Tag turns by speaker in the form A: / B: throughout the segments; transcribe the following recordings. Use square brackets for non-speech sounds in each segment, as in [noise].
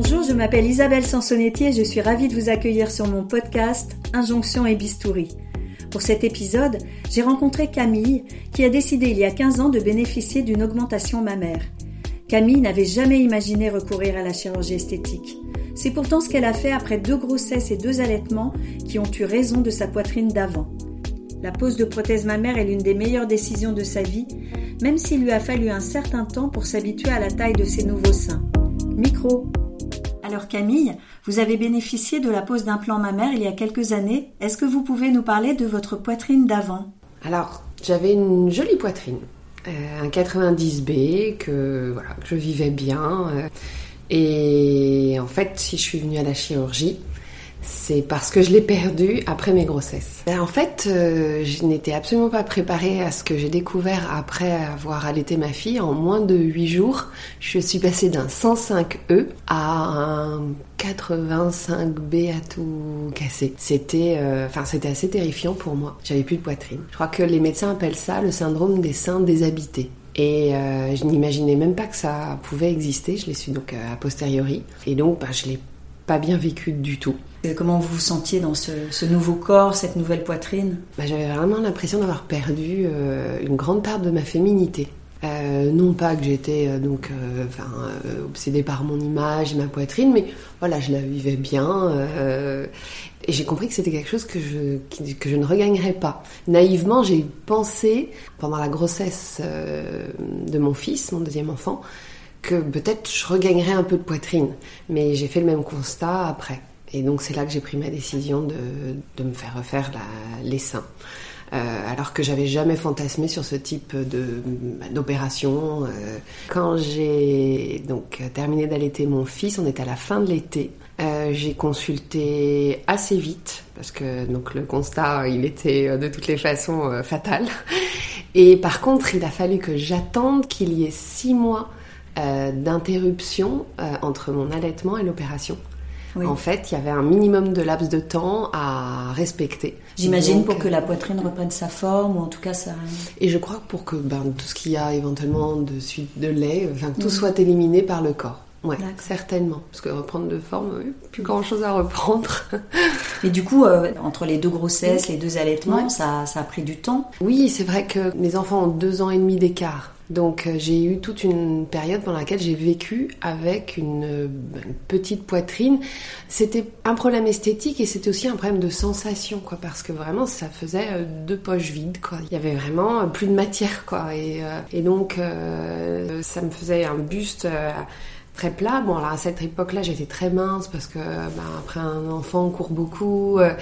A: Bonjour, je m'appelle Isabelle Sansonetti et je suis ravie de vous accueillir sur mon podcast Injonction et Bistouri. Pour cet épisode, j'ai rencontré Camille qui a décidé il y a 15 ans de bénéficier d'une augmentation mammaire. Camille n'avait jamais imaginé recourir à la chirurgie esthétique. C'est pourtant ce qu'elle a fait après deux grossesses et deux allaitements qui ont eu raison de sa poitrine d'avant. La pose de prothèse mammaire est l'une des meilleures décisions de sa vie, même s'il lui a fallu un certain temps pour s'habituer à la taille de ses nouveaux seins. Micro. Alors Camille, vous avez bénéficié de la pose d'implant mammaire il y a quelques années. Est-ce que vous pouvez nous parler de votre poitrine d'avant?
B: Alors, j'avais une jolie poitrine, euh, un 90B que voilà je vivais bien. euh, et en fait, si je suis venue à la chirurgie, c'est parce que je l'ai perdu après mes grossesses. Ben, en fait, euh, je n'étais absolument pas préparée à ce que j'ai découvert après avoir allaité ma fille. En moins de 8 jours, je suis passée d'un 105E à un 85B à tout casser. C'était, euh, c'était assez terrifiant pour moi. J'avais plus de poitrine. Je crois que les médecins appellent ça le syndrome des seins déshabités. Et euh, je n'imaginais même pas que ça pouvait exister. Je l'ai su donc a posteriori. Et donc, bah, je l'ai pas bien vécu du tout.
A: Et Comment vous vous sentiez dans ce, nouveau corps, cette nouvelle poitrine
B: Bah, J'avais vraiment l'impression d'avoir perdu euh, une grande part de ma féminité. Euh, non pas que j'étais euh, donc euh, euh, obsédée par mon image et ma poitrine, mais voilà, je la vivais bien euh, et j'ai compris que c'était quelque chose que je ne regagnerais pas. Naïvement, j'ai pensé pendant la grossesse euh, de mon fils, mon deuxième enfant, que peut-être je regagnerais un peu de poitrine, mais j'ai fait le même constat après. Et donc c'est là que j'ai pris ma décision de, de me faire refaire les seins. Euh, alors que j'avais jamais fantasmé sur ce type d'opération. Euh, quand j'ai donc terminé d'allaiter mon fils, on était à la fin de l'été. Euh, j'ai consulté assez vite parce que donc le constat il était de toutes les façons fatal. Et par contre, il a fallu que j'attende qu'il y ait six mois d'interruption entre mon allaitement et l'opération.
A: Oui.
B: En fait, il y avait un minimum de laps de temps à respecter.
A: J'imagine pour que la poitrine reprenne sa forme ou en tout cas ça.
B: Et je crois que pour que ben, tout ce qu'il y a éventuellement de suite de lait, enfin, que tout
A: Mhm.
B: soit éliminé par le corps. Ouais, certainement. Parce que reprendre de forme, oui, plus grand chose à reprendre. [laughs]
A: Et du coup, euh, entre les deux grossesses, les deux allaitements,
B: Ouais.
A: ça, ça a pris du temps.
B: oui, c'est vrai que mes enfants ont deux ans et demi d'écart. Donc euh, j'ai eu toute une période pendant laquelle j'ai vécu avec une, petite poitrine. C'était un problème esthétique et c'était aussi un problème de sensation, quoi, parce que vraiment ça faisait euh, deux poches vides, quoi. Il y avait vraiment euh, plus de matière, quoi. Et, donc ça me faisait un buste. Très plat. Bon, alors à cette époque-là, j'étais très mince parce que bah, après un enfant, on court beaucoup. euh,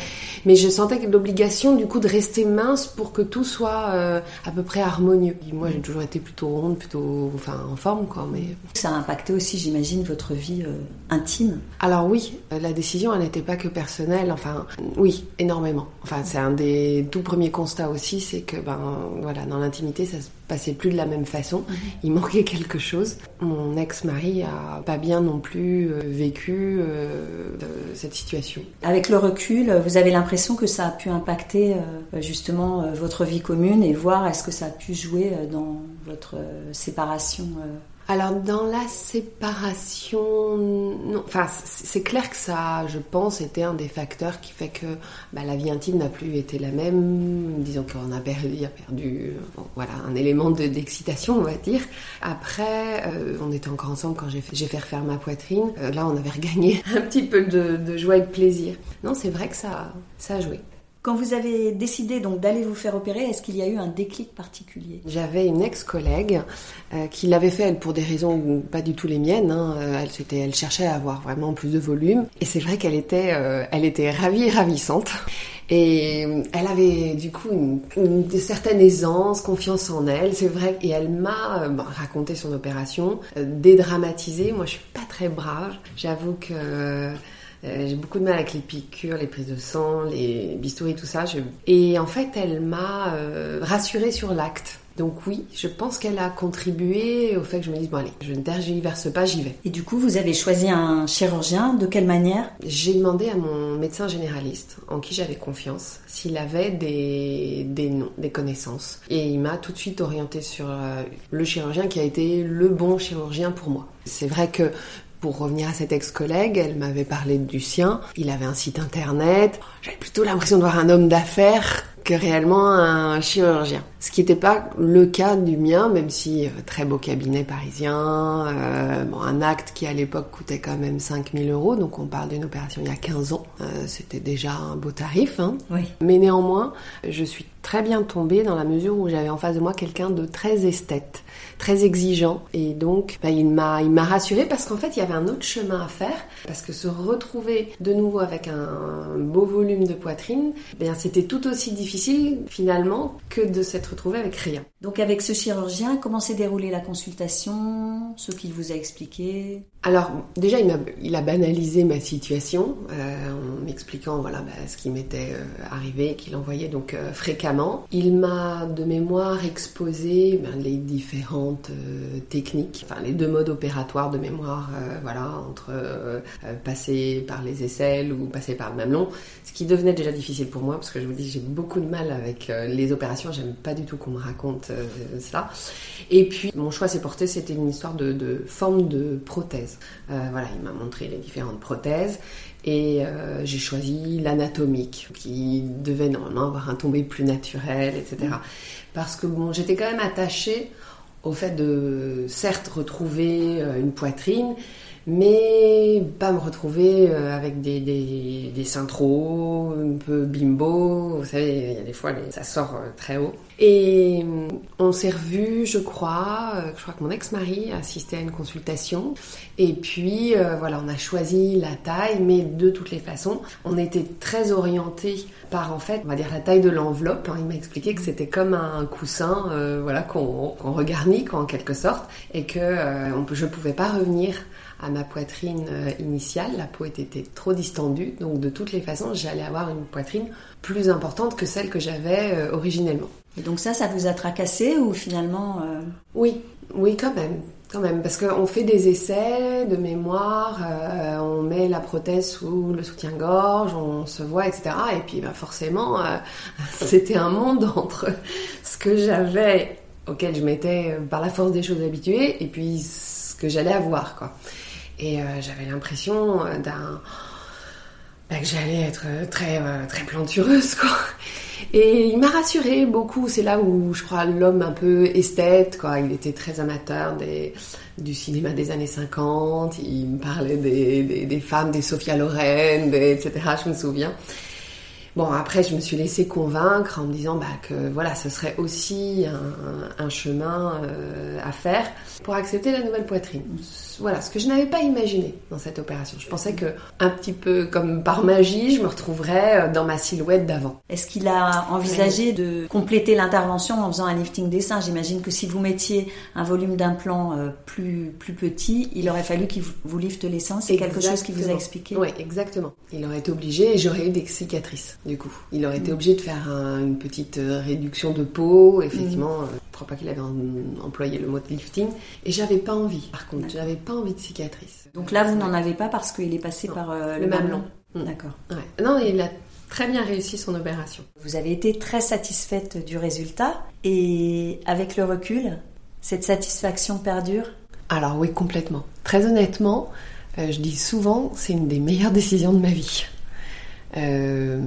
B: mais je sentais l'obligation, du coup, de rester mince pour que tout soit euh, à peu près harmonieux. Et moi, j'ai toujours été plutôt ronde, plutôt, enfin, en forme, quoi. Mais
A: Ça a impacté aussi, j'imagine, votre vie euh, intime.
B: alors oui, la décision, elle n'était pas que personnelle. Enfin, oui, énormément. Enfin, c'est un des tout premiers constats aussi, c'est que ben voilà, dans l'intimité, ça se passait plus de la même façon. Il manquait quelque chose. Mon ex-mari a pas bien non plus euh, vécu euh, cette situation.
A: Avec le recul, vous avez l'impression que ça a pu impacter euh, justement votre vie commune et voir est-ce que ça a pu jouer dans votre séparation.
B: Alors dans la séparation, non. Enfin, c'est clair que ça, je pense, était un des facteurs qui fait que bah, la vie intime n'a plus été la même. Disons qu'on a perdu, a perdu, bon, voilà, un élément de- d'excitation, on va dire. Après, euh, on était encore ensemble quand j'ai fait, fait refaire ma poitrine. Euh, là, on avait regagné [laughs] un petit peu de, de joie et de plaisir. Non, c'est vrai que ça, ça a joué.
A: Quand vous avez décidé donc d'aller vous faire opérer, est-ce qu'il y a eu un déclic particulier?
B: J'avais une ex-collègue euh, qui l'avait fait, pour des raisons pas du tout les miennes. hein. Euh, Elle, cherchait à avoir vraiment plus de volume. Et c'est vrai qu'elle était, euh, ravie ravissante. Et elle avait du coup une, certaine aisance, confiance en elle, c'est vrai. Et elle m'a bon, raconté son opération, euh, dédramatisé. Moi, je suis pas très brave. J'avoue que euh, j'ai beaucoup de mal avec les piqûres, les prises de sang, les bistouris, tout ça. Je- Et en fait, elle m'a euh, rassurée sur l'acte. Donc oui, je pense qu'elle a contribué au fait que je me dise, bon allez, je ne tergiverse pas, j'y vais.
A: Et du coup, vous avez choisi un chirurgien. De quelle manière?
B: J'ai demandé à mon médecin généraliste, en qui j'avais confiance, s'il avait des, des noms, des connaissances. Et il m'a tout de suite orienté sur euh, le chirurgien qui a été le bon chirurgien pour moi. C'est vrai que Pour revenir à cet ex-collègue, elle m'avait parlé du sien. Il avait un site internet. J'avais plutôt l'impression de voir un homme d'affaires que réellement un chirurgien. Ce qui n'était pas le cas du mien, même si euh, très beau cabinet parisien, euh, bon, un acte qui à l'époque coûtait quand même 5000 euros, donc on parle d'une opération il y a 15 ans, euh, c'était déjà un beau tarif. Hein.
A: Oui.
B: Mais néanmoins, je suis très bien tombée dans la mesure où j'avais en face de moi quelqu'un de très esthète, très exigeant, et donc bah, il m'a il m'a rassurée parce qu'en fait il y avait un autre chemin à faire, parce que se retrouver de nouveau avec un beau volume de poitrine, eh bien c'était tout aussi difficile finalement que de s'être retrouvé avec rien.
A: Donc avec ce chirurgien, comment s'est déroulée la consultation Ce qu'il vous a expliqué?
B: Alors déjà, il a, banalisé ma situation euh, en m'expliquant voilà bah, ce qui m'était euh, arrivé, qu'il envoyait donc euh, fréquemment. Il m'a de mémoire exposé ben, les différentes euh, techniques, enfin les deux modes opératoires de mémoire, voilà, entre passer par les aisselles ou passer par le mamelon, ce qui devenait déjà difficile pour moi parce que je vous dis j'ai beaucoup de mal avec les opérations, j'aime pas du tout qu'on me raconte cela. Et puis mon choix s'est porté, c'était une histoire de, forme de prothèse. Euh, voilà, il m'a montré les différentes prothèses et euh, j'ai choisi l'anatomique qui devait normalement avoir un tombé plus naturel, etc. Parce que bon, j'étais quand même attachée au fait de certes retrouver euh, une poitrine, mais pas me retrouver euh, avec des, des, des seins trop un peu bimbo. Vous savez, il y a des fois, ça sort euh, très haut. Et euh, on s'est revus, je crois, je crois que mon ex-mari a assisté à une consultation. Et puis, voilà, on a choisi la taille, mais de toutes les façons, on était très orientés par, en fait, on va dire la taille de l'enveloppe. Hein. Il m'a expliqué que c'était comme un coussin, voilà, qu'on qu'on regarnit, quoi, en quelque sorte, et que euh, on, je pouvais pas revenir à ma poitrine euh, initiale, la peau était trop distendue, donc de toutes les façons, j'allais avoir une poitrine plus importante que celle que j'avais euh, originellement.
A: Et donc ça, ça vous a tracassé ou finalement euh,
B: Oui, oui, quand même. Quand même, parce qu'on fait des essais de mémoire, euh, on met la prothèse sous le soutien-gorge, on se voit, etc. Et puis bah, forcément, euh, [laughs] c'était un monde entre ce que j'avais, auquel je m'étais par la force des choses habituée, et puis ce que j'allais avoir. quoi. Et euh, j'avais l'impression euh, bah, que j'allais être euh, très très plantureuse quoi. Et il m'a rassurée beaucoup. C'est là où je crois l'homme un peu esthète quoi. Il était très amateur des du cinéma des années 50. Il me parlait des, des, femmes, des Sophia Loren, etc. Je me souviens. Bon, après, je me suis laissée convaincre en me disant bah, que voilà, ce serait aussi un, chemin à faire pour accepter la nouvelle poitrine. Voilà, ce que je n'avais pas imaginé dans cette opération. Je pensais que, un petit peu comme par magie, je me retrouverais euh, dans ma silhouette d'avant.
A: Est-ce qu'il a envisagé de compléter l'intervention en faisant un lifting des seins? J'imagine que si vous mettiez un volume d'implant euh, plus, plus petit, il aurait fallu qu'il vous- lifte les seins. C'est quelque chose qu'il vous a expliqué?
B: Oui, exactement. Il aurait été obligé et j'aurais eu des cicatrices, du coup. Il aurait été obligé de faire un- une petite euh, réduction de peau. Effectivement, euh, je crois pas qu'il avait en- employé le mot de lifting. Et j'avais pas envie, par contre. J'avais pas envie de cicatrices.
A: Donc là, vous n'en avez pas parce qu'il est passé
B: Non,
A: par euh,
B: le mamelon.
A: mamelon. D'accord.
B: Ouais. Non, il a très bien réussi son opération.
A: Vous avez été très satisfaite du résultat et avec le recul, cette satisfaction perdure?
B: Alors oui, complètement. Très honnêtement, euh, je dis souvent, c'est une des meilleures [laughs] décisions de ma vie. Euh,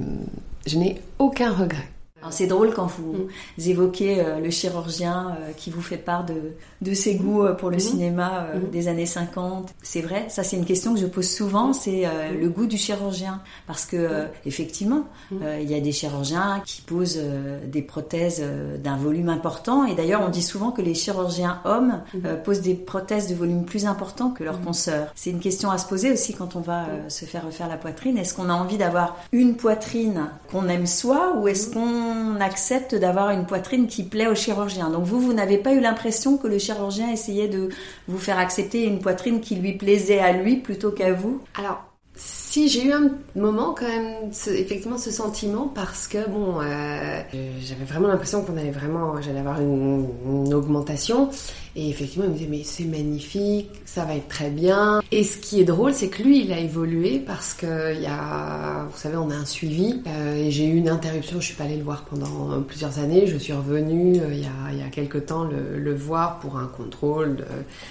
B: je n'ai aucun regret.
A: Alors, C'est drôle quand vous évoquez euh, le chirurgien euh, qui vous fait part de, de ses goûts euh, pour le
B: Mhm.
A: cinéma euh, des années 50. C'est vrai, ça c'est une question que je pose souvent, c'est euh, le goût du chirurgien. Parce que euh, effectivement, euh, il y a des chirurgiens qui posent euh, des prothèses euh, d'un volume important. Et d'ailleurs, on dit souvent que les chirurgiens hommes euh, posent des prothèses de volume plus important que leurs consoeurs. C'est une question à se poser aussi quand on va euh, se faire refaire la poitrine. Est-ce qu'on a envie d'avoir une poitrine qu'on aime soi ou est-ce qu'on accepte d'avoir une poitrine qui plaît au chirurgien. Donc vous, vous n'avez pas eu l'impression que le chirurgien essayait de vous faire accepter une poitrine qui lui plaisait à lui plutôt qu'à vous?
B: Alors, si j'ai eu un moment quand même, effectivement, ce sentiment parce que bon, euh, j'avais vraiment l'impression qu'on allait vraiment, j'allais avoir une, augmentation. Et effectivement, il me disait mais c'est magnifique, ça va être très bien. Et ce qui est drôle, c'est que lui, il a évolué parce que il y a, vous savez, on a un suivi. euh, et j'ai eu une interruption, je suis pas allée le voir pendant plusieurs années. Je suis revenue euh, il y a y a quelques temps le, voir pour un contrôle de-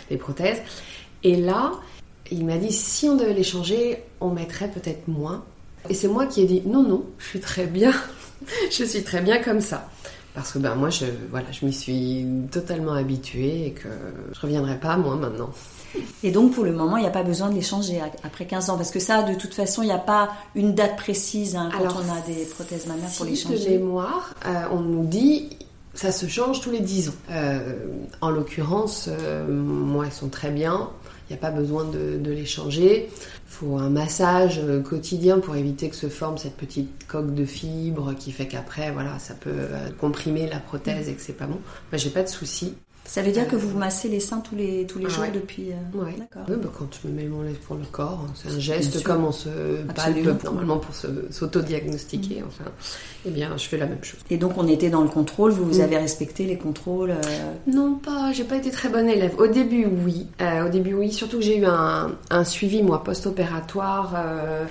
B: des prothèses. Et là, il m'a dit si on devait les changer, on mettrait peut-être moins. Et c'est moi qui ai dit non, non, je suis très bien, [laughs] je suis très bien comme ça. Parce que ben moi, je, voilà, je m'y suis totalement habituée et que je reviendrai pas moi maintenant.
A: Et donc pour le moment, il n'y a pas besoin de les changer après 15 ans parce que ça, de toute façon, il n'y a pas une date précise hein, quand on a des prothèses mammaires pour les changer.
B: de mémoire, euh, on nous dit ça se change tous les 10 ans. Euh, en l'occurrence, euh, moi, elles sont très bien. Il n'y a pas besoin de, les changer. Il faut un massage quotidien pour éviter que se forme cette petite coque de fibre qui fait qu'après, voilà, ça peut comprimer la prothèse et que c'est pas bon. Moi, j'ai pas de soucis.
A: Ça veut dire que vous vous massez les seins tous les, tous les jours depuis.
B: Euh... Ouais. D'accord. Oui, bah, quand je me mets mon lait pour le corps, hein, c'est un geste comme on se palpe normalement pour s'auto-diagnostiquer. Mm. Enfin, eh bien, je fais la même chose.
A: Et donc, on était dans le contrôle. Vous, vous mm. avez respecté les contrôles euh...
B: Non, pas. J'ai pas été très bonne élève. Au début, oui. Euh, au début, oui. Surtout que j'ai eu un, un, suivi moi post-opératoire euh,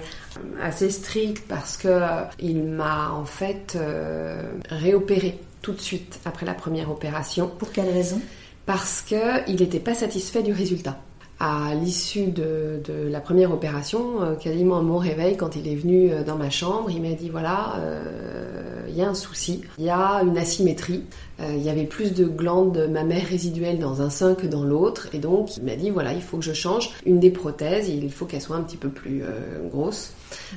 B: assez strict parce que euh, il m'a en fait euh, réopéré tout de suite après la première opération.
A: Pour quelle raison?
B: Parce qu'il n'était pas satisfait du résultat. À l'issue de, de, la première opération, euh, quasiment à mon réveil, quand il est venu euh, dans ma chambre, il m'a dit voilà, euh, y un souci, il y a une asymétrie, euh, il y avait plus de glandes mammaires résiduelles dans un sein que dans l'autre, et donc il m'a dit voilà, il faut que je change une des prothèses, il faut qu'elle soit un petit peu plus grosse.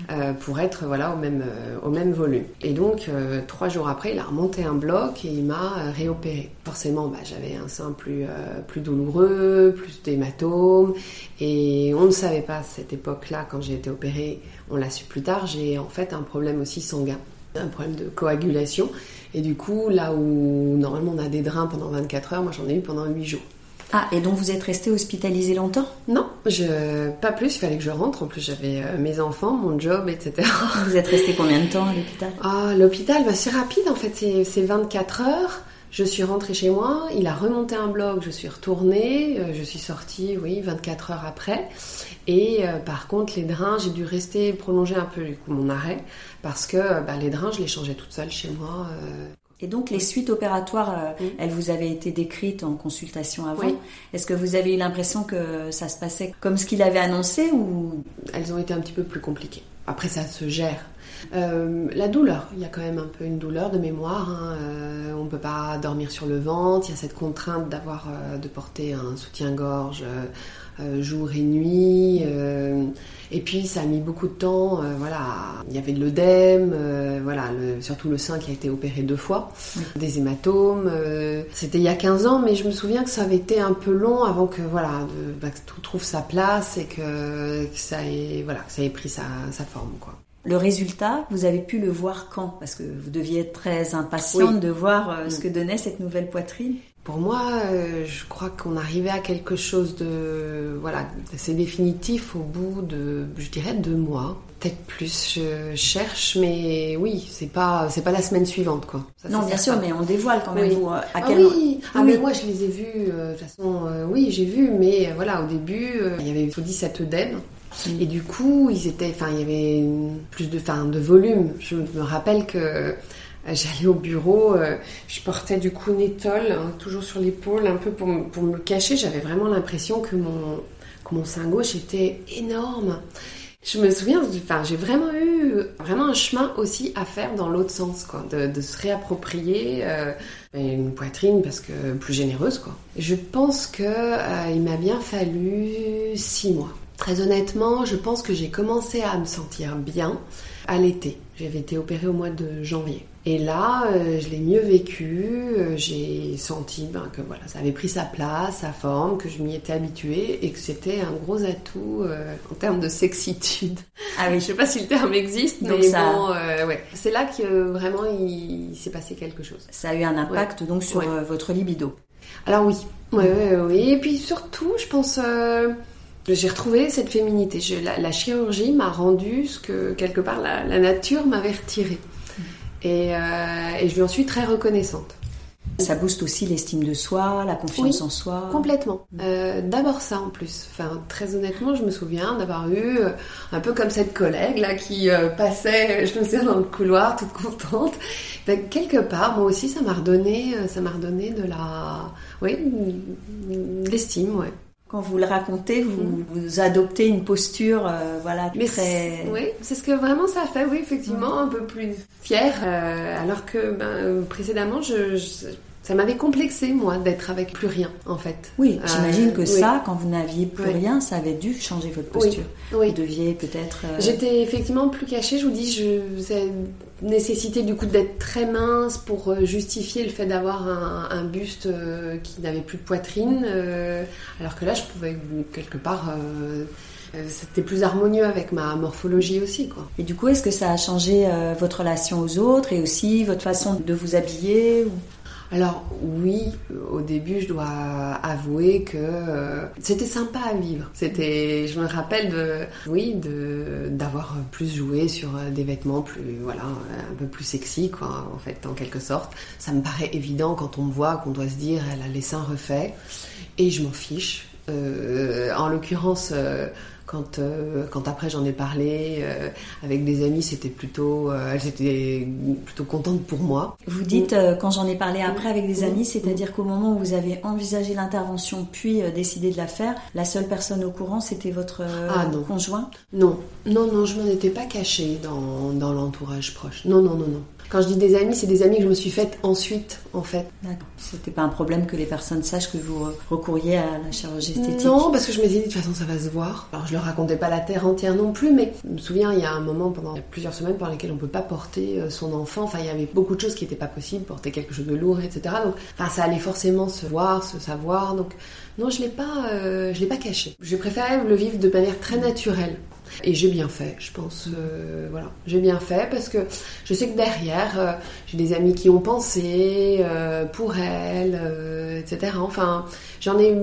B: Euh, pour être voilà au même, euh, volume. Et donc euh, trois jours après, il a remonté un bloc et il m'a réopéré. Forcément, bah, j'avais un sein plus, plus douloureux, plus d'hématomes, et on ne savait pas à cette époque-là, quand j'ai été opérée, on l'a su plus tard, j'ai en fait un problème aussi sanguin, un problème de coagulation. Et du coup, là où normalement on a des drains pendant 24 heures, moi j'en ai eu pendant 8 jours.
A: Ah, et donc vous êtes resté hospitalisé longtemps?
B: Non, je, pas plus, il fallait que je rentre. En plus, j'avais euh, mes enfants, mon job, etc.
A: Vous êtes resté combien de temps à l'hôpital?
B: Ah, l'hôpital, bah, c'est rapide en fait, c'est 24 heures. Je suis rentrée chez moi, il a remonté un bloc, je suis retournée, euh, je suis sortie, oui, 24 heures après. Et euh, par contre, les drains, j'ai dû rester prolonger un peu du coup mon arrêt parce que bah, les drains, je les changeais toute seule chez moi.
A: Et donc les suites opératoires, euh, elles vous avaient été décrites en consultation avant.
B: Oui.
A: Est-ce que vous avez eu l'impression que ça se passait comme ce qu'il avait annoncé ou?
B: Elles ont été un petit peu plus compliquées. Après ça se gère. Euh, la douleur, il y a quand même un peu une douleur de mémoire. Hein. Euh, on ne peut pas dormir sur le ventre. Il y a cette contrainte d'avoir euh, de porter un soutien-gorge jour et nuit. Et puis ça a mis beaucoup de temps. Voilà, il y avait de l'œdème, voilà, le, surtout le sein qui a été opéré deux fois, oui. des hématomes. C'était il y a 15 ans, mais je me souviens que ça avait été un peu long avant que voilà, de, bah, que tout trouve sa place et que, que ça ait voilà, que ça ait pris sa, sa forme quoi.
A: Le résultat, vous avez pu le voir quand? Parce que vous deviez être très impatiente oui. de voir ce que donnait cette nouvelle poitrine.
B: Pour moi, euh, je crois qu'on arrivait à quelque chose de voilà, c'est définitif au bout de, je dirais, deux mois, peut-être plus. Je cherche, mais oui, c'est pas c'est pas la semaine suivante quoi.
A: Ça, non, bien sûr, mais on dévoile quand même.
B: Oui.
A: Vous, à
B: ah
A: quel
B: oui. Ah mais moi je les ai vus. Euh, de toute façon, euh, oui, j'ai vu, mais euh, voilà, au début, il y avait faut dit cet œdème. Mmh. Et du coup, ils étaient, enfin, il y avait plus de, enfin, de volume. Je me rappelle que J'allais au bureau, euh, je portais du coup une étole, hein, toujours sur l'épaule, un peu pour, me cacher. J'avais vraiment l'impression que mon, que mon sein gauche était énorme. Je me souviens, enfin, j'ai vraiment eu vraiment un chemin aussi à faire dans l'autre sens, quoi, de, se réapproprier euh, une poitrine parce que plus généreuse, quoi. Je pense que euh, il m'a bien fallu six mois. Très honnêtement, je pense que j'ai commencé à me sentir bien à l'été. J'avais été opérée au mois de janvier. Et là, euh, je l'ai mieux vécu. Euh, j'ai senti ben, que voilà, ça avait pris sa place, sa forme, que je m'y étais habituée et que c'était un gros atout euh, en termes de sexitude.
A: Ah oui, [laughs]
B: je sais pas si le terme existe,
A: donc
B: mais
A: ça...
B: bon, ouais. C'est là que vraiment il, il s'est passé quelque chose.
A: Ça a eu un impact
B: ouais.
A: donc sur
B: ouais.
A: votre libido.
B: Alors oui, oui, oui, oui. Et puis surtout, je pense. J'ai retrouvé cette féminité. Je, la, la, chirurgie m'a rendu ce que quelque part la, la nature m'avait retiré. Et, euh, et, je lui en suis très reconnaissante.
A: Ça booste aussi l'estime de soi, la confiance
B: oui,
A: en soi.
B: Complètement. Euh, D'abord ça en plus. Enfin, très honnêtement, je me souviens d'avoir eu euh, un peu comme cette collègue là qui passait, je me souviens dans le couloir, toute contente. Ben, quelque part, moi aussi, ça m'a redonné, ça m'a redonné de la, oui, l'estime, ouais.
A: Quand vous le racontez, vous, vous adoptez une posture, euh, voilà,
B: Mais
A: très.
B: Oui, c'est ce que vraiment ça fait, oui, effectivement, un peu plus fière. euh, alors que ben, euh, précédemment, je, je- ça m'avait complexé, moi, d'être avec plus rien, en fait.
A: Oui,
B: Euh,
A: j'imagine que
B: oui.
A: ça, quand vous n'aviez plus
B: Oui.
A: rien, ça avait dû changer votre posture.
B: oui.
A: Vous deviez peut-être. euh,
B: J'étais effectivement plus cachée, je vous dis, je, ça nécessité du coup d'être très mince pour euh, justifier le fait d'avoir un, un buste euh, qui n'avait plus de poitrine, alors que là je pouvais quelque part, c'était plus harmonieux avec ma morphologie aussi quoi.
A: Et du coup, est-ce que ça a changé euh, votre relation aux autres et aussi votre façon de vous habiller ou-
B: Alors oui, euh, au début, je dois avouer que euh, c'était sympa à vivre. C'était, je me rappelle de, oui, d'avoir plus joué sur euh, des vêtements plus, voilà, un peu plus sexy, quoi, en fait, en quelque sorte. Ça me paraît évident quand on me voit qu'on doit se dire, elle a les seins refaits, et je m'en fiche. Euh, en l'occurrence. euh, quand, euh, quand après j'en ai parlé euh, avec des amis, c'était plutôt, euh, elles étaient plutôt contentes pour moi.
A: Vous dites, euh, quand j'en ai parlé après avec des
B: Mm.
A: amis, c'est-à-dire qu'au moment où vous avez envisagé l'intervention puis décidé de la faire, la seule personne au courant, c'était votre
B: Ah, non.
A: conjoint?
B: Non, non, non, je m'en étais pas cachée dans, dans l'entourage proche. Non, non, non, non. Quand je dis des amis, c'est des amis que je me suis faites ensuite, en fait.
A: D'accord. C'était pas un problème que les personnes sachent que vous recouriez à la chirurgie esthétique?
B: Non, parce que je me disais, de toute façon, ça va se voir. Alors, je leur racontais pas la terre entière non plus, mais je me souviens, il y a un moment, pendant plusieurs semaines, pendant lesquelles on peut pas porter euh, son enfant. Enfin, il y avait beaucoup de choses qui n'étaient pas possibles, porter quelque chose de lourd, etc. Donc, enfin, ça allait forcément se voir, se savoir. Donc, non, je l'ai pas, euh, je l'ai pas caché. J'ai préféré le vivre de manière très naturelle. Et j'ai bien fait, je pense. euh, voilà, j'ai bien fait parce que je sais que derrière, euh, j'ai des amis qui ont pensé euh, pour elle, etc. Enfin, j'en ai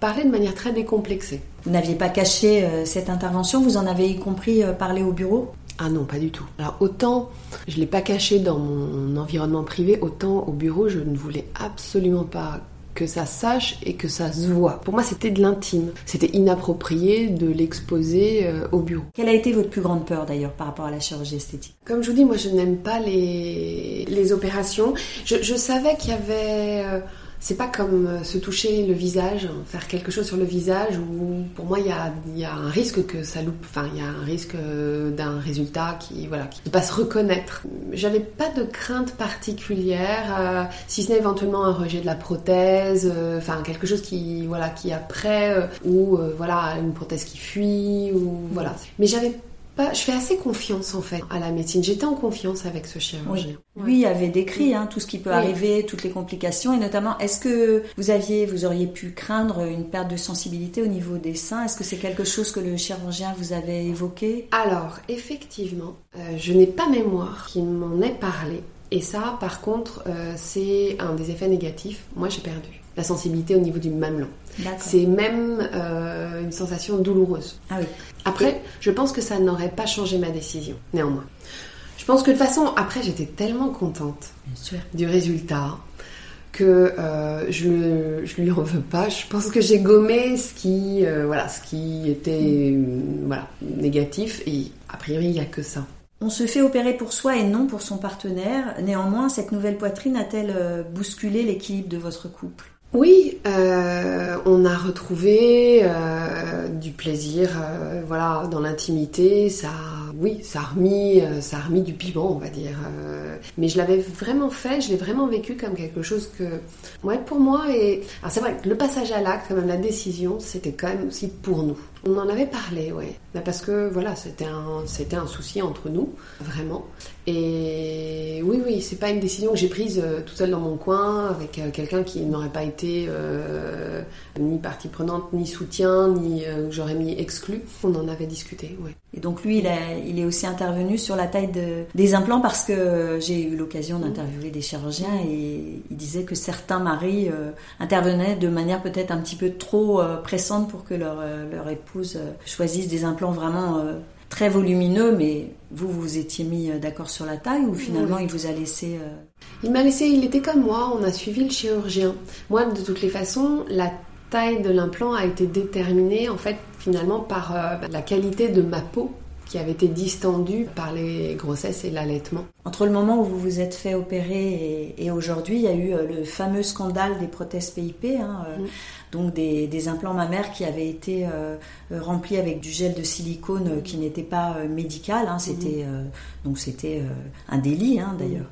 B: parlé de manière très décomplexée.
A: Vous n'aviez pas caché cette intervention, vous en avez y compris parlé au bureau?
B: Ah non, pas du tout. Alors autant je l'ai pas caché dans mon environnement privé, autant au bureau, je ne voulais absolument pas que ça sache et que ça se voit. Pour moi, c'était de l'intime. C'était inapproprié de l'exposer euh, au bureau.
A: Quelle a été votre plus grande peur d'ailleurs par rapport à la chirurgie esthétique?
B: Comme je vous dis, moi je n'aime pas les, les opérations. Je, je savais qu'il y avait. euh, c'est pas comme euh, se toucher le visage, faire quelque chose sur le visage où pour moi il y a, un risque que ça loupe, enfin il y a un risque euh, d'un résultat qui voilà qui ne pas se reconnaître. J'avais pas de crainte particulière, euh, si ce n'est éventuellement un rejet de la prothèse, enfin quelque chose qui voilà qui après ou voilà une prothèse qui fuit ou voilà. Mais j'avais pas, je fais assez confiance en fait à la médecine. J'étais en confiance avec ce chirurgien.
A: Lui avait décrit hein, tout ce qui peut
B: Oui.
A: arriver, toutes les complications, et notamment, est-ce que vous aviez, vous auriez pu craindre une perte de sensibilité au niveau des seins? Est-ce que c'est quelque chose que le chirurgien vous avait évoqué?
B: Alors, effectivement, euh, je n'ai pas mémoire qu'il m'en ait parlé. Et ça, par contre, euh, c'est un des effets négatifs. Moi, j'ai perdu la sensibilité au niveau du mamelon. C'est même euh, une sensation douloureuse.
A: Ah oui.
B: Après, je pense que ça n'aurait pas changé ma décision, néanmoins. Je pense que de toute façon, après, j'étais tellement contente du résultat que euh, je, je lui en veux pas. Je pense que j'ai gommé ce qui, euh, voilà, ce qui était voilà, négatif et a priori, il n'y a que ça.
A: On se fait opérer pour soi et non pour son partenaire. Néanmoins, cette nouvelle poitrine a-t-elle bousculé l'équilibre de votre couple?
B: Oui, euh, on a retrouvé euh, du plaisir, euh, voilà, dans l'intimité. Ça, oui, ça a remis, ça a remis du piment, on va dire. Mais je l'avais vraiment fait, je l'ai vraiment vécu comme quelque chose que, ouais, pour moi. Et alors c'est vrai, le passage à l'acte, quand même, la décision, c'était quand même aussi pour nous. On en avait parlé, ouais, Bah, parce que voilà, c'était un, c'était un souci entre nous, vraiment. Et oui, oui, c'est pas une décision que j'ai prise euh, toute seule dans mon coin avec euh, quelqu'un qui n'aurait pas été euh, ni partie prenante, ni soutien, ni euh, que j'aurais mis exclu. On en avait discuté, ouais.
A: Et donc lui, il, est aussi intervenu sur la taille de- des implants parce que j'ai eu l'occasion d'interviewer des chirurgiens et il disait que certains maris intervenaient de manière peut-être un petit peu trop pressante pour que leur, leur épouse euh, choisisse des implants vraiment euh, très volumineux. Mais vous, vous étiez mis euh, d'accord sur la taille ou finalement
B: Oui.
A: il vous a laissé... euh,
B: Il m'a laissé, il était comme moi, on a suivi le chirurgien. Moi, de toutes les façons, la taille de l'implant a été déterminée en fait finalement par euh, la qualité de ma peau qui avait été distendue par les grossesses et l'allaitement.
A: Entre le moment où vous vous êtes fait opérer et, et aujourd'hui, il y a eu le fameux scandale des prothèses PIP. hein, euh,
B: Mm.
A: Donc des, implants mammaires qui avaient été remplis avec du gel de silicone qui n'était pas médical. Hein. c'était mhm. donc c'était un délit hein, d'ailleurs.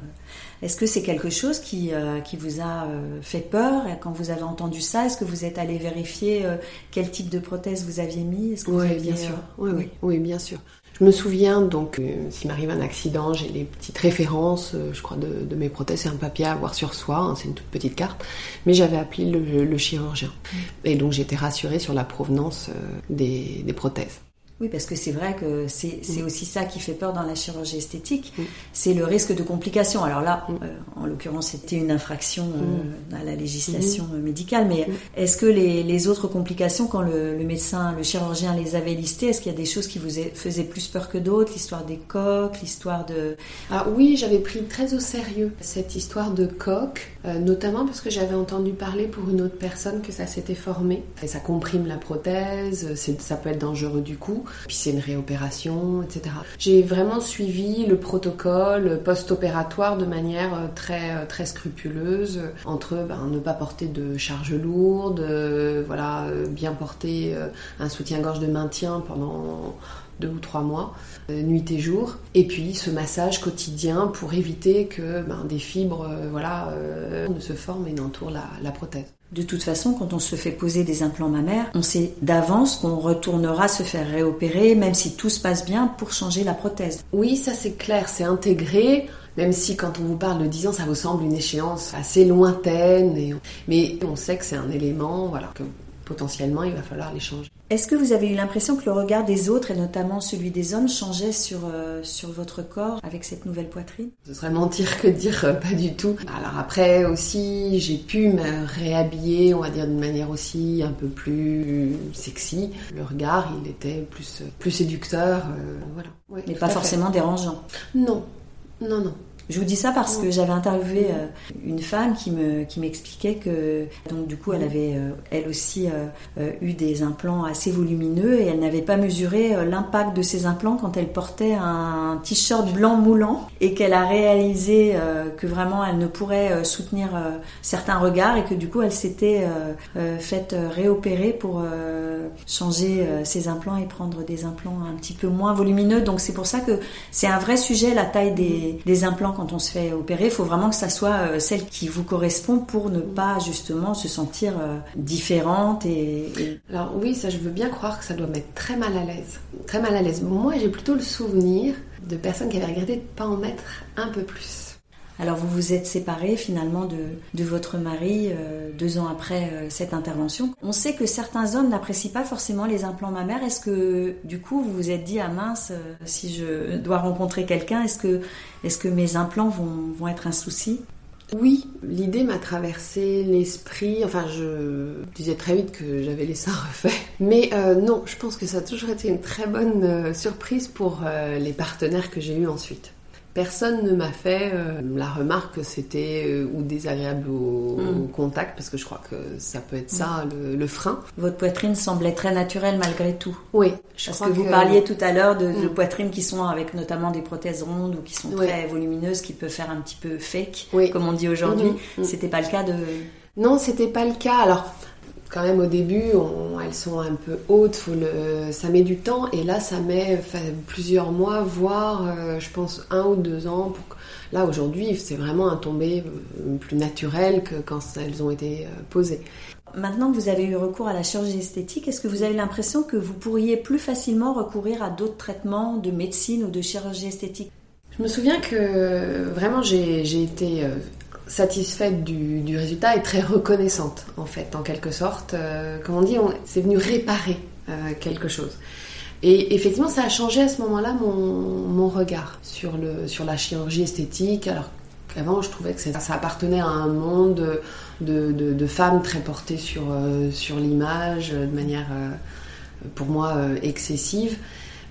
A: Est-ce que c'est quelque chose qui, qui vous a fait peur quand vous avez entendu ça? Est-ce que vous êtes allé vérifier quel type de prothèse vous aviez mis?
B: Oui, bien sûr. Oui, oui, oui, bien sûr. Je me souviens donc, euh, s'il m'arrive un accident, j'ai les petites références, euh, je crois, de, mes prothèses. C'est un papier à avoir sur soi, hein, c'est une toute petite carte. Mais j'avais appelé le, chirurgien. Mm. Et donc j'étais rassurée sur la provenance euh, des prothèses.
A: Oui, parce que c'est vrai que c'est mm. aussi ça qui fait peur dans la chirurgie esthétique, mm. c'est le risque de complications. Alors là, mm. euh, en l'occurrence, c'était une infraction euh, à la législation médicale, mais est-ce que les, autres complications, quand le, médecin, le chirurgien les avait listées, est-ce qu'il y a des choses qui vous faisaient plus peur que d'autres? L'histoire des coques, l'histoire de...
B: Ah oui, j'avais pris très au sérieux cette histoire de coque, euh, notamment parce que j'avais entendu parler pour une autre personne que ça s'était formé, et ça comprime la prothèse, ça peut être dangereux du coup puis c'est une réopération, etc. J'ai vraiment suivi le protocole post-opératoire de manière euh, très, euh, très scrupuleuse, entre ben, ne pas porter de charges lourdes, euh, voilà, bien porter un soutien-gorge de maintien pendant deux ou trois mois, nuit et jour, et puis ce massage quotidien pour éviter que ben, des fibres voilà, ne se forment et n'entourent la prothèse.
A: De toute façon, quand on se fait poser des implants mammaires, on sait d'avance qu'on retournera se faire réopérer, même si tout se passe bien, pour changer la prothèse.
B: Oui, ça c'est clair, c'est intégré. Même si quand on vous parle de 10 ans, ça vous semble une échéance assez lointaine. Mais on sait que c'est un élément voilà, que potentiellement il va falloir les changer.
A: Est-ce que vous avez eu l'impression que le regard des autres, et notamment celui des hommes, changeait sur, euh, sur votre corps avec cette nouvelle poitrine?
B: Ce serait mentir que de dire euh, pas du tout. Alors après aussi, j'ai pu me réhabiller, on va dire d'une manière aussi un peu plus sexy. Le regard, il était plus, plus séducteur, euh, voilà.
A: Mais pas forcément dérangeant.
B: Non, non, non.
A: Je vous dis ça parce que j'avais interviewé euh, une femme qui me qui m'expliquait que donc du coup elle avait euh, elle aussi euh, eu des implants assez volumineux et elle n'avait pas mesuré l'impact de ces implants quand elle portait un t-shirt blanc moulant et qu'elle a réalisé que vraiment elle ne pourrait soutenir certains regards et que du coup elle s'était faite réopérer pour changer ses implants et prendre des implants un petit peu moins volumineux. Donc c'est pour ça que c'est un vrai sujet la taille des, des implants quand on se fait opérer, il faut vraiment que ça soit euh, celle qui vous correspond pour ne pas justement se sentir euh, différente. Et,
B: Alors oui, ça je veux bien croire que ça doit mettre très mal à l'aise. Très mal à l'aise. Moi j'ai plutôt le souvenir de personnes qui avaient regretté de ne pas en mettre un peu plus.
A: Alors vous vous êtes séparé finalement de, de votre mari euh, deux ans après euh, cette intervention. On sait que certains hommes n'apprécient pas forcément les implants mammaires. Est-ce que du coup vous vous êtes dit ah mince euh, si je dois rencontrer quelqu'un est-ce que est-ce que mes implants vont, vont être un souci?
B: Oui, l'idée m'a traversé l'esprit. Enfin, je disais très vite que j'avais les seins refaits. Mais non, je pense que ça a toujours été une très bonne surprise pour les partenaires que j'ai eus ensuite personne ne m'a fait euh, la remarque que c'était euh, ou désagréable au, mm. contact, parce que je crois que ça peut être ça mm. le, frein.
A: Votre poitrine semblait très naturelle malgré tout.
B: Oui.
A: Je parce que, vous parliez tout à l'heure de, mm. poitrines qui sont avec notamment des prothèses rondes ou qui sont très volumineuses, qui peuvent faire un petit peu fake, comme on dit aujourd'hui. C'était pas le cas de...
B: Non, c'était pas le cas. Alors, quand même au début, elles sont un peu hautes, ça met du temps et là ça met plusieurs mois, voire euh, je pense un ou deux ans. Pour Là aujourd'hui, c'est vraiment un tombé euh, plus naturel que quand elles ont été euh, posées.
A: Maintenant que vous avez eu recours à la chirurgie esthétique, est-ce que vous avez l'impression que vous pourriez plus facilement recourir à d'autres traitements de médecine ou de chirurgie esthétique?
B: Je me souviens que vraiment j'ai été satisfaite du, résultat et très reconnaissante en fait en quelque sorte. Euh, comme on dit, c'est venu réparer euh, quelque chose. Et effectivement, ça a changé à ce moment-là mon, regard sur, le, sur la chirurgie esthétique. Alors qu'avant, je trouvais que ça, appartenait à un monde de, femmes très portées sur, euh, sur l'image de manière, pour moi, excessive.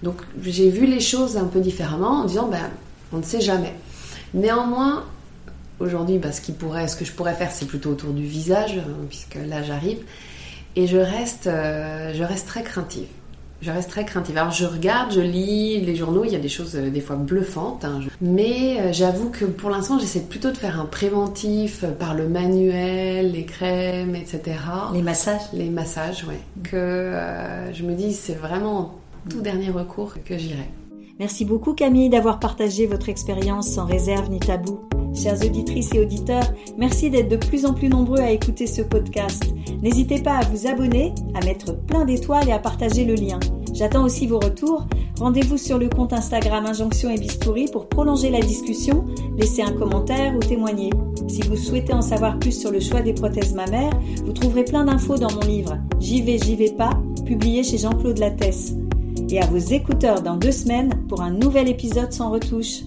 B: Donc j'ai vu les choses un peu différemment en disant, ben, on ne sait jamais. Néanmoins, Aujourd'hui, bah, ce, qui pourrait, ce que je pourrais faire, c'est plutôt autour du visage, euh, puisque là j'arrive. Et je reste, euh, je reste très craintive. je reste très craintive. Alors je regarde, je lis les journaux, il y a des choses euh, des fois bluffantes, hein. mais euh, j'avoue que pour l'instant j'essaie plutôt de faire un préventif par le manuel, les crèmes, etc.
A: Les massages
B: Les massages, oui. Que je me dis c'est vraiment tout dernier recours que j'irai.
A: Merci beaucoup Camille d'avoir partagé votre expérience sans réserve ni tabou. Chères auditrices et auditeurs, merci d'être de plus en plus nombreux à écouter ce podcast. N'hésitez pas à vous abonner, à mettre plein d'étoiles et à partager le lien. J'attends aussi vos retours. Rendez-vous sur le compte Instagram Injonction et Bistouri pour prolonger la discussion, laisser un commentaire ou témoigner. Si vous souhaitez en savoir plus sur le choix des prothèses mammaires, vous trouverez plein d'infos dans mon livre J'y vais, j'y vais pas, publié chez Jean-Claude Lattès. Et à vos écouteurs dans deux semaines pour un nouvel épisode sans retouche.